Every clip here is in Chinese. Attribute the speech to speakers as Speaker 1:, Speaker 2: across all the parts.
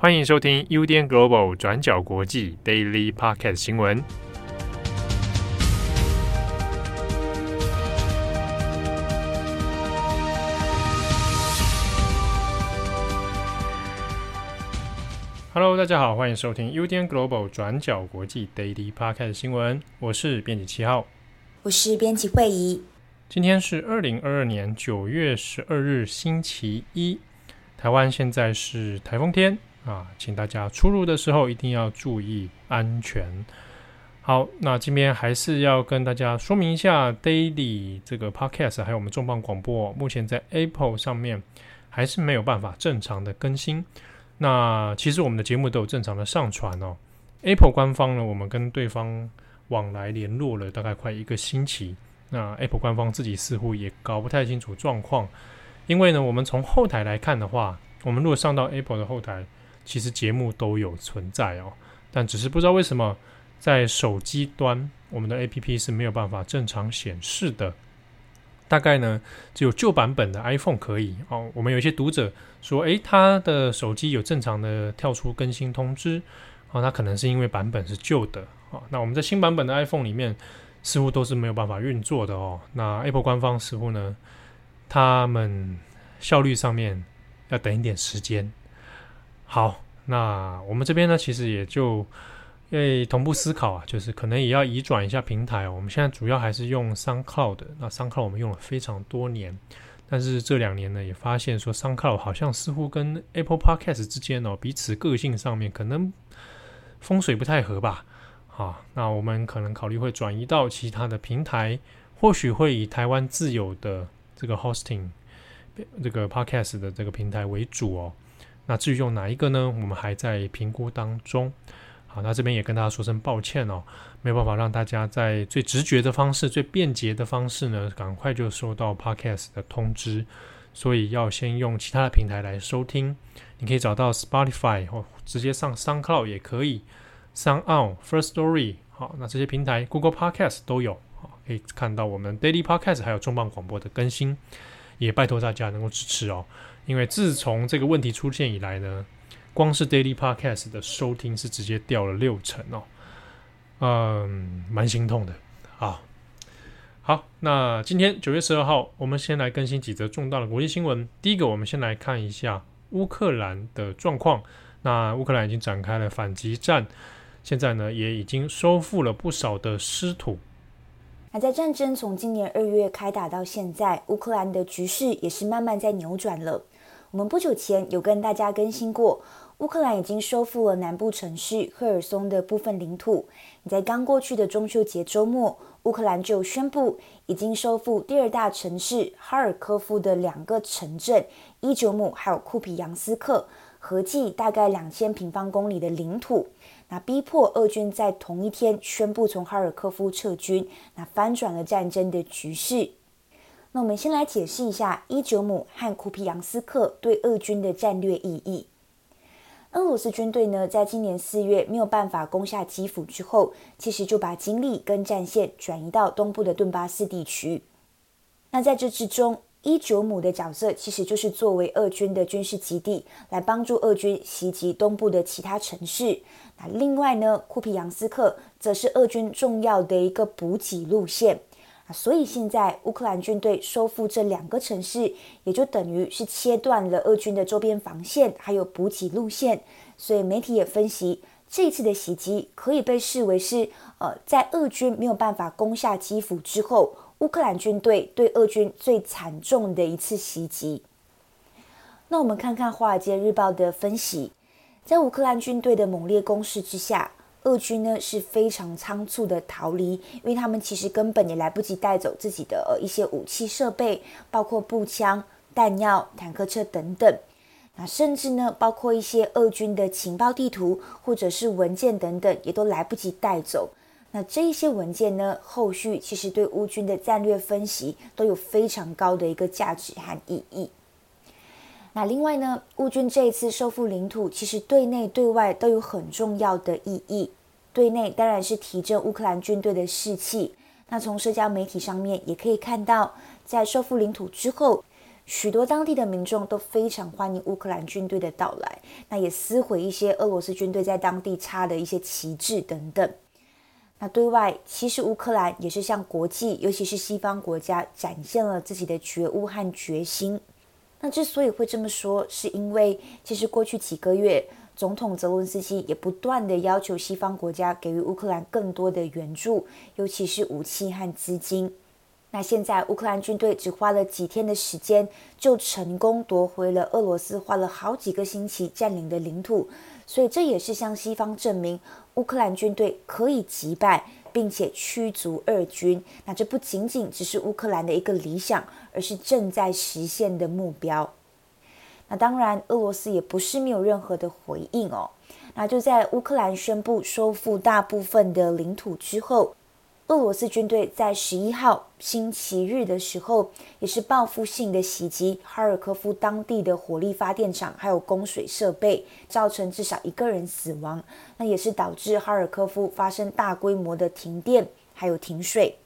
Speaker 1: 欢迎收听 UDN Global 转角国际 Daily Podcast 新闻。Hello，大家好，欢迎收听 UDN Global 转角国际 Daily Podcast 新闻。我是编辑七号，
Speaker 2: 我是编辑惠仪。
Speaker 1: 今天是二零二二年九月十二日，星期一。台湾现在是台风天。啊，请大家出入的时候一定要注意安全。好，那今天还是要跟大家说明一下，Daily 这个 Podcast 还有我们重磅广播，目前在 Apple 上面还是没有办法正常的更新。那其实我们的节目都有正常的上传哦。Apple 官方呢，我们跟对方往来联络了大概快一个星期，那 Apple 官方自己似乎也搞不太清楚状况，因为呢，我们从后台来看的话，我们如果上到 Apple 的后台。其实节目都有存在哦，但只是不知道为什么在手机端我们的 APP 是没有办法正常显示的。大概呢，只有旧版本的 iPhone 可以哦。我们有一些读者说，诶，他的手机有正常的跳出更新通知哦，那可能是因为版本是旧的哦。那我们在新版本的 iPhone 里面似乎都是没有办法运作的哦。那 Apple 官方似乎呢，他们效率上面要等一点时间。好，那我们这边呢，其实也就因为同步思考啊，就是可能也要移转一下平台。我们现在主要还是用 SoundCloud，那 SoundCloud 我们用了非常多年，但是这两年呢，也发现说 SoundCloud 好像似乎跟 Apple Podcast 之间哦，彼此个性上面可能风水不太合吧。好，那我们可能考虑会转移到其他的平台，或许会以台湾自有的这个 Hosting 这个 Podcast 的这个平台为主哦。那至于用哪一个呢？我们还在评估当中。好，那这边也跟大家说声抱歉哦，没有办法让大家在最直觉的方式、最便捷的方式呢，赶快就收到 Podcast 的通知，所以要先用其他的平台来收听。你可以找到 Spotify 或直接上 SoundCloud 也可以，SoundOn、First Story，好，那这些平台 Google Podcast 都有，可以看到我们 Daily Podcast 还有重磅广播的更新，也拜托大家能够支持哦。因为自从这个问题出现以来呢，光是 Daily Podcast 的收听是直接掉了六成哦，嗯，蛮心痛的。啊，好，那今天九月十二号，我们先来更新几则重大的国际新闻。第一个，我们先来看一下乌克兰的状况。那乌克兰已经展开了反击战，现在呢也已经收复了不少的失土。
Speaker 2: 那在战争从今年二月开打到现在，乌克兰的局势也是慢慢在扭转了。我们不久前有跟大家更新过，乌克兰已经收复了南部城市赫尔松的部分领土。你在刚过去的中秋节周末，乌克兰就宣布已经收复第二大城市哈尔科夫的两个城镇伊久姆还有库皮扬斯克，合计大概两千平方公里的领土。那逼迫俄军在同一天宣布从哈尔科夫撤军，那翻转了战争的局势。那我们先来解释一下伊久姆和库皮扬斯克对俄军的战略意义。俄罗斯军队呢，在今年四月没有办法攻下基辅之后，其实就把精力跟战线转移到东部的顿巴斯地区。那在这之中，伊久姆的角色其实就是作为俄军的军事基地，来帮助俄军袭击东部的其他城市。那另外呢，库皮扬斯克则是俄军重要的一个补给路线。所以现在乌克兰军队收复这两个城市，也就等于是切断了俄军的周边防线，还有补给路线。所以媒体也分析，这次的袭击可以被视为是，呃，在俄军没有办法攻下基辅之后，乌克兰军队对俄军最惨重的一次袭击。那我们看看《华尔街日报》的分析，在乌克兰军队的猛烈攻势之下。俄军呢是非常仓促的逃离，因为他们其实根本也来不及带走自己的一些武器设备，包括步枪、弹药、坦克车等等。那甚至呢，包括一些俄军的情报地图或者是文件等等，也都来不及带走。那这一些文件呢，后续其实对乌军的战略分析都有非常高的一个价值和意义。那另外呢，乌军这一次收复领土，其实对内对外都有很重要的意义。对内当然是提振乌克兰军队的士气。那从社交媒体上面也可以看到，在收复领土之后，许多当地的民众都非常欢迎乌克兰军队的到来，那也撕毁一些俄罗斯军队在当地插的一些旗帜等等。那对外，其实乌克兰也是向国际，尤其是西方国家展现了自己的觉悟和决心。那之所以会这么说，是因为其实过去几个月，总统泽伦斯基也不断地要求西方国家给予乌克兰更多的援助，尤其是武器和资金。那现在乌克兰军队只花了几天的时间，就成功夺回了俄罗斯花了好几个星期占领的领土，所以这也是向西方证明乌克兰军队可以击败并且驱逐俄军。那这不仅仅只是乌克兰的一个理想，而是正在实现的目标。那当然，俄罗斯也不是没有任何的回应哦。那就在乌克兰宣布收复大部分的领土之后。俄罗斯军队在十一号星期日的时候，也是报复性的袭击哈尔科夫当地的火力发电厂，还有供水设备，造成至少一个人死亡。那也是导致哈尔科夫发生大规模的停电，还有停水。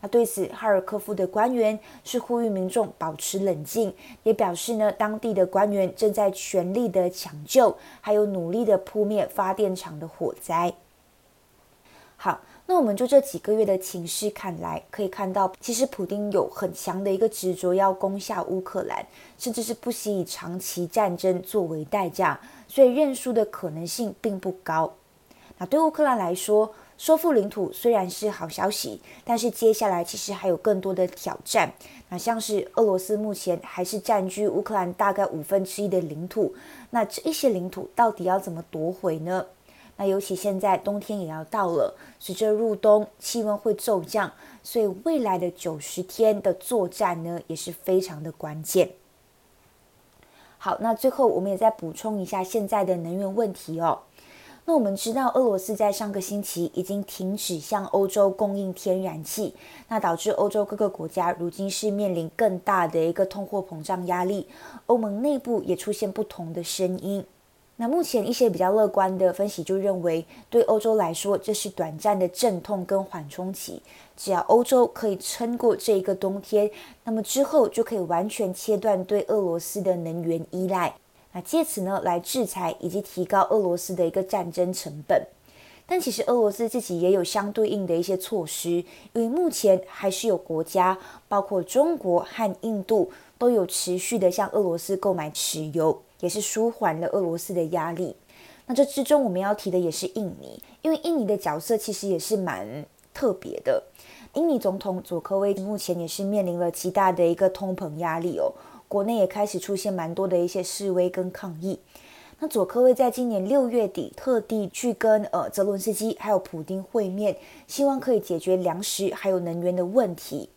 Speaker 2: 那对此，哈尔科夫的官员是呼吁民众保持冷静，也表示呢，当地的官员正在全力的抢救，还有努力的扑灭发电厂的火灾。好。那我们就这几个月的情势看来，可以看到，其实普丁有很强的一个执着，要攻下乌克兰，甚至是不惜以长期战争作为代价，所以认输的可能性并不高。那对乌克兰来说，收复领土虽然是好消息，但是接下来其实还有更多的挑战。那像是俄罗斯目前还是占据乌克兰大概五分之一的领土，那这一些领土到底要怎么夺回呢？那尤其现在冬天也要到了，随着入冬，气温会骤降，所以未来的九十天的作战呢，也是非常的关键。好，那最后我们也再补充一下现在的能源问题哦。那我们知道，俄罗斯在上个星期已经停止向欧洲供应天然气，那导致欧洲各个国家如今是面临更大的一个通货膨胀压力，欧盟内部也出现不同的声音。那目前一些比较乐观的分析就认为，对欧洲来说，这是短暂的阵痛跟缓冲期。只要欧洲可以撑过这一个冬天，那么之后就可以完全切断对俄罗斯的能源依赖。那借此呢，来制裁以及提高俄罗斯的一个战争成本。但其实俄罗斯自己也有相对应的一些措施，因为目前还是有国家，包括中国和印度，都有持续的向俄罗斯购买石油。也是舒缓了俄罗斯的压力。那这之中我们要提的也是印尼，因为印尼的角色其实也是蛮特别的。印尼总统佐科威目前也是面临了极大的一个通膨压力哦，国内也开始出现蛮多的一些示威跟抗议。那佐科威在今年六月底特地去跟呃泽伦斯基还有普丁会面，希望可以解决粮食还有能源的问题。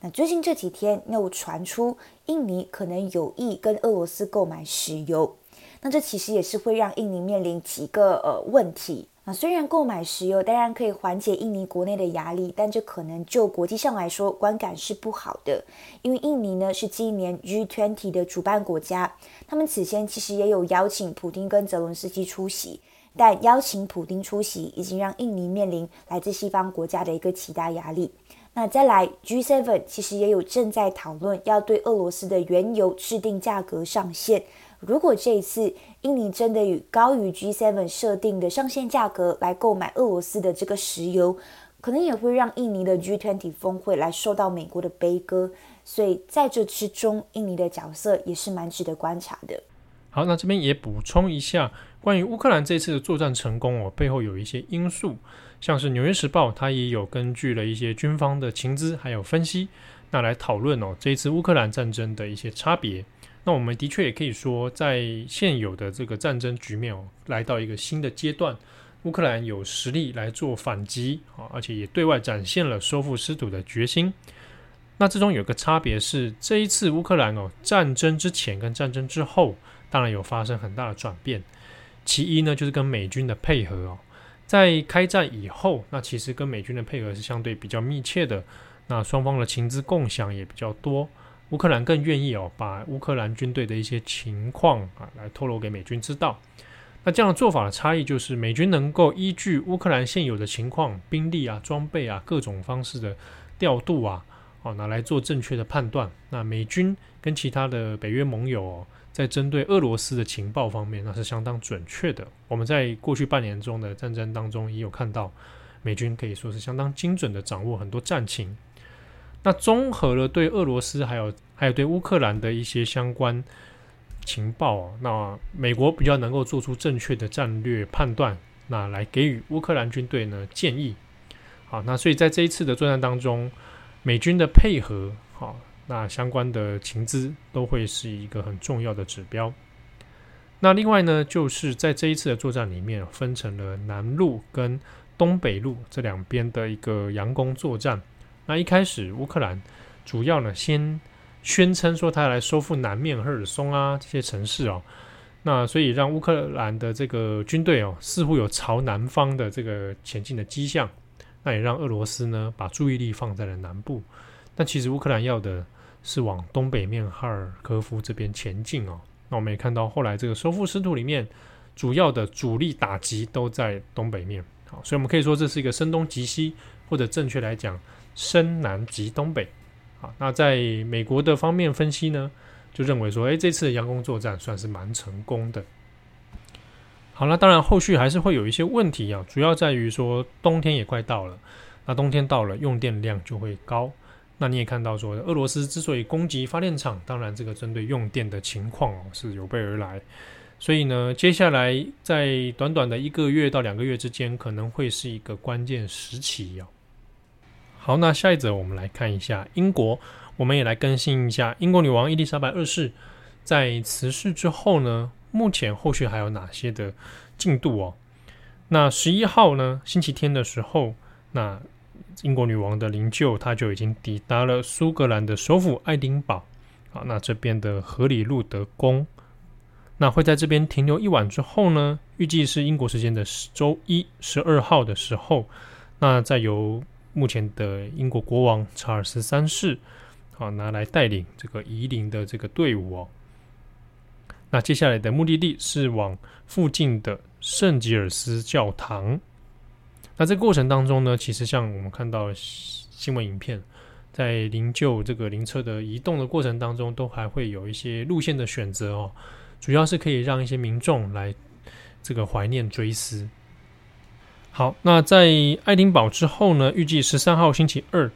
Speaker 2: 那最近这几天又传出印尼可能有意跟俄罗斯购买石油，那这其实也是会让印尼面临几个呃问题。啊虽然购买石油当然可以缓解印尼国内的压力，但这可能就国际上来说观感是不好的，因为印尼呢是今年 G20 的主办国家，他们此前其实也有邀请普丁跟泽伦斯基出席，但邀请普丁出席已经让印尼面临来自西方国家的一个极大压力。那再来，G7 其实也有正在讨论要对俄罗斯的原油制定价格上限。如果这一次印尼真的以高于 G7 设定的上限价格来购买俄罗斯的这个石油，可能也会让印尼的 G20 峰会来受到美国的悲歌。所以在这之中，印尼的角色也是蛮值得观察的。
Speaker 1: 好，那这边也补充一下，关于乌克兰这次的作战成功哦，背后有一些因素。像是《纽约时报》，它也有根据了一些军方的情资还有分析，那来讨论哦这一次乌克兰战争的一些差别。那我们的确也可以说，在现有的这个战争局面哦，来到一个新的阶段，乌克兰有实力来做反击啊，而且也对外展现了收复失土的决心。那这中有个差别是，这一次乌克兰哦战争之前跟战争之后，当然有发生很大的转变。其一呢，就是跟美军的配合哦。在开战以后，那其实跟美军的配合是相对比较密切的，那双方的情资共享也比较多。乌克兰更愿意哦，把乌克兰军队的一些情况啊，来透露给美军知道。那这样的做法的差异就是，美军能够依据乌克兰现有的情况、兵力啊、装备啊各种方式的调度啊，好拿来做正确的判断。那美军跟其他的北约盟友哦，在针对俄罗斯的情报方面，那是相当准确的。我们在过去半年中的战争当中也有看到，美军可以说是相当精准的掌握很多战情。那综合了对俄罗斯还有还有对乌克兰的一些相关情报哦，那美国比较能够做出正确的战略判断，那来给予乌克兰军队呢建议。好，那所以在这一次的作战当中，美军的配合好。那相关的情资都会是一个很重要的指标。那另外呢，就是在这一次的作战里面，分成了南路跟东北路这两边的一个佯攻作战。那一开始乌克兰主要呢，先宣称说他要来收复南面赫尔松啊这些城市哦。那所以让乌克兰的这个军队哦，似乎有朝南方的这个前进的迹象。那也让俄罗斯呢，把注意力放在了南部。但其实乌克兰要的。是往东北面哈尔科夫这边前进哦。那我们也看到后来这个收复失土里面，主要的主力打击都在东北面。好，所以我们可以说这是一个声东击西，或者正确来讲，深南击东北。好，那在美国的方面分析呢，就认为说，诶，这次的佯攻作战算是蛮成功的。好，那当然后续还是会有一些问题啊，主要在于说冬天也快到了，那冬天到了，用电量就会高。那你也看到说，俄罗斯之所以攻击发电厂，当然这个针对用电的情况哦是有备而来，所以呢，接下来在短短的一个月到两个月之间，可能会是一个关键时期哦。好，那下一则我们来看一下英国，我们也来更新一下英国女王伊丽莎白二世在辞世之后呢，目前后续还有哪些的进度哦？那十一号呢，星期天的时候，那。英国女王的灵柩，她就已经抵达了苏格兰的首府爱丁堡。好，那这边的荷里路德宫，那会在这边停留一晚之后呢，预计是英国时间的周一十二号的时候，那再由目前的英国国王查尔斯三世，好拿来带领这个移灵的这个队伍哦。那接下来的目的地是往附近的圣吉尔斯教堂。那这个过程当中呢，其实像我们看到新闻影片，在灵柩这个灵车的移动的过程当中，都还会有一些路线的选择哦，主要是可以让一些民众来这个怀念追思。好，那在爱丁堡之后呢，预计十三号星期二，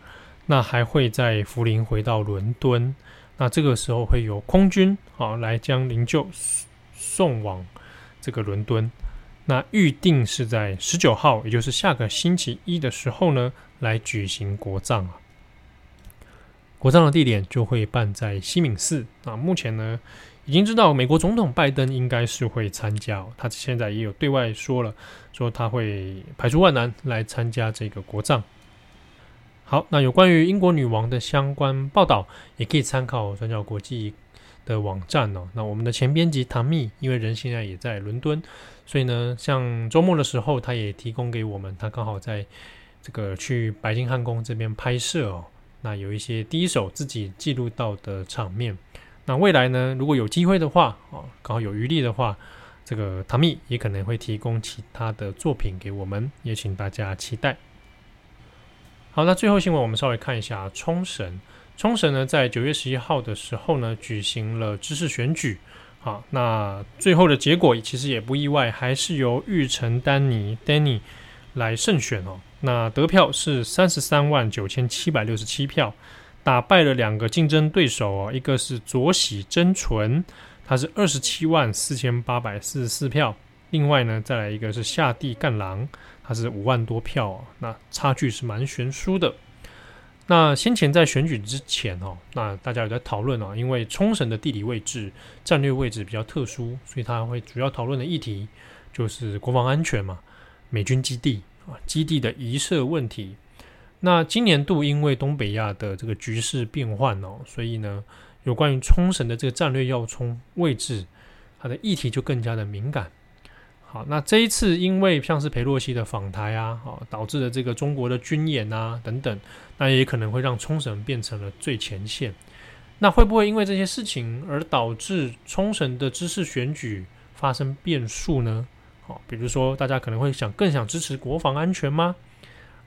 Speaker 1: 那还会在福林回到伦敦，那这个时候会有空军啊来将灵柩送往这个伦敦。那预定是在十九号，也就是下个星期一的时候呢，来举行国葬啊。国葬的地点就会办在西敏寺那。目前呢，已经知道美国总统拜登应该是会参加，他现在也有对外说了，说他会排除万难来参加这个国葬。好，那有关于英国女王的相关报道，也可以参考转角国际的网站哦。那我们的前编辑唐蜜，因为人现在也在伦敦。所以呢，像周末的时候，他也提供给我们，他刚好在这个去白金汉宫这边拍摄哦。那有一些第一手自己记录到的场面。那未来呢，如果有机会的话，哦，刚好有余力的话，这个唐蜜也可能会提供其他的作品给我们，也请大家期待。好，那最后新闻我们稍微看一下冲绳。冲绳呢，在九月十一号的时候呢，举行了知事选举。好，那最后的结果其实也不意外，还是由玉城丹尼 Danny 来胜选哦。那得票是三十三万九千七百六十七票，打败了两个竞争对手哦，一个是佐喜真纯，他是二十七万四千八百四十四票，另外呢，再来一个是下地干郎，他是五万多票哦，那差距是蛮悬殊的。那先前在选举之前哦，那大家有在讨论哦，因为冲绳的地理位置、战略位置比较特殊，所以他会主要讨论的议题就是国防安全嘛，美军基地啊，基地的移设问题。那今年度因为东北亚的这个局势变换哦，所以呢，有关于冲绳的这个战略要冲位置，它的议题就更加的敏感。好，那这一次因为像是裴洛西的访台啊，好导致了这个中国的军演啊等等，那也可能会让冲绳变成了最前线。那会不会因为这些事情而导致冲绳的知识选举发生变数呢？好，比如说大家可能会想更想支持国防安全吗？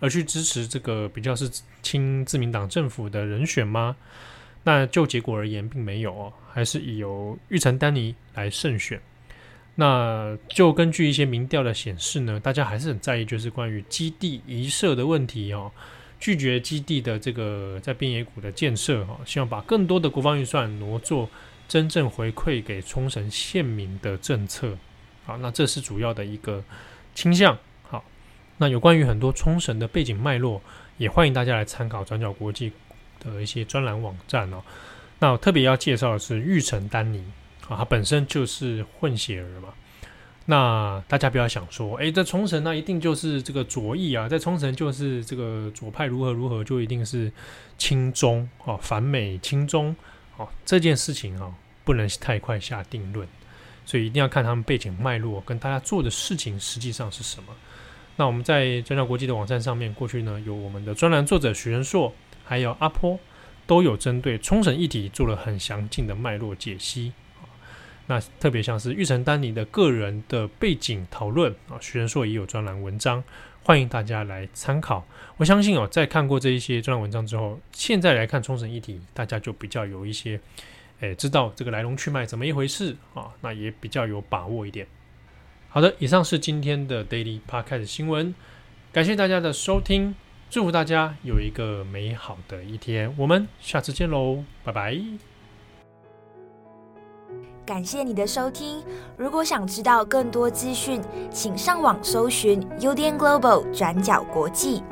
Speaker 1: 而去支持这个比较是亲自民党政府的人选吗？那就结果而言，并没有哦，还是以由玉成丹尼来胜选。那就根据一些民调的显示呢，大家还是很在意，就是关于基地移设的问题哦，拒绝基地的这个在边野古的建设哦，希望把更多的国防预算挪作真正回馈给冲绳县民的政策。好，那这是主要的一个倾向。那有关于很多冲绳的背景脉络，也欢迎大家来参考转角国际的一些专栏网站哦。那我特别要介绍的是玉成丹尼啊，他本身就是混血儿嘛。那大家不要想说，哎，在冲绳那一定就是这个左翼啊，在冲绳就是这个左派如何如何，就一定是亲中哦，反美亲中哦，这件事情啊，不能太快下定论，所以一定要看他们背景脉络跟大家做的事情实际上是什么。那我们在转角国际的网站上面，过去呢有我们的专栏作者许仁硕。还有阿坡都有针对冲绳议题做了很详尽的脉络解析啊。那特别像是玉成丹尼的个人的背景讨论啊，许仁硕也有专栏文章，欢迎大家来参考。我相信哦，在看过这一些专栏文章之后，现在来看冲绳议题，大家就比较有一些诶，知道这个来龙去脉怎么一回事啊，那也比较有把握一点。好的，以上是今天的 Daily Podcast 新闻，感谢大家的收听。祝福大家有一个美好的一天，我们下次见喽，拜拜！
Speaker 2: 感谢你的收听，如果想知道更多资讯，请上网搜寻 UDN Global 转角国际。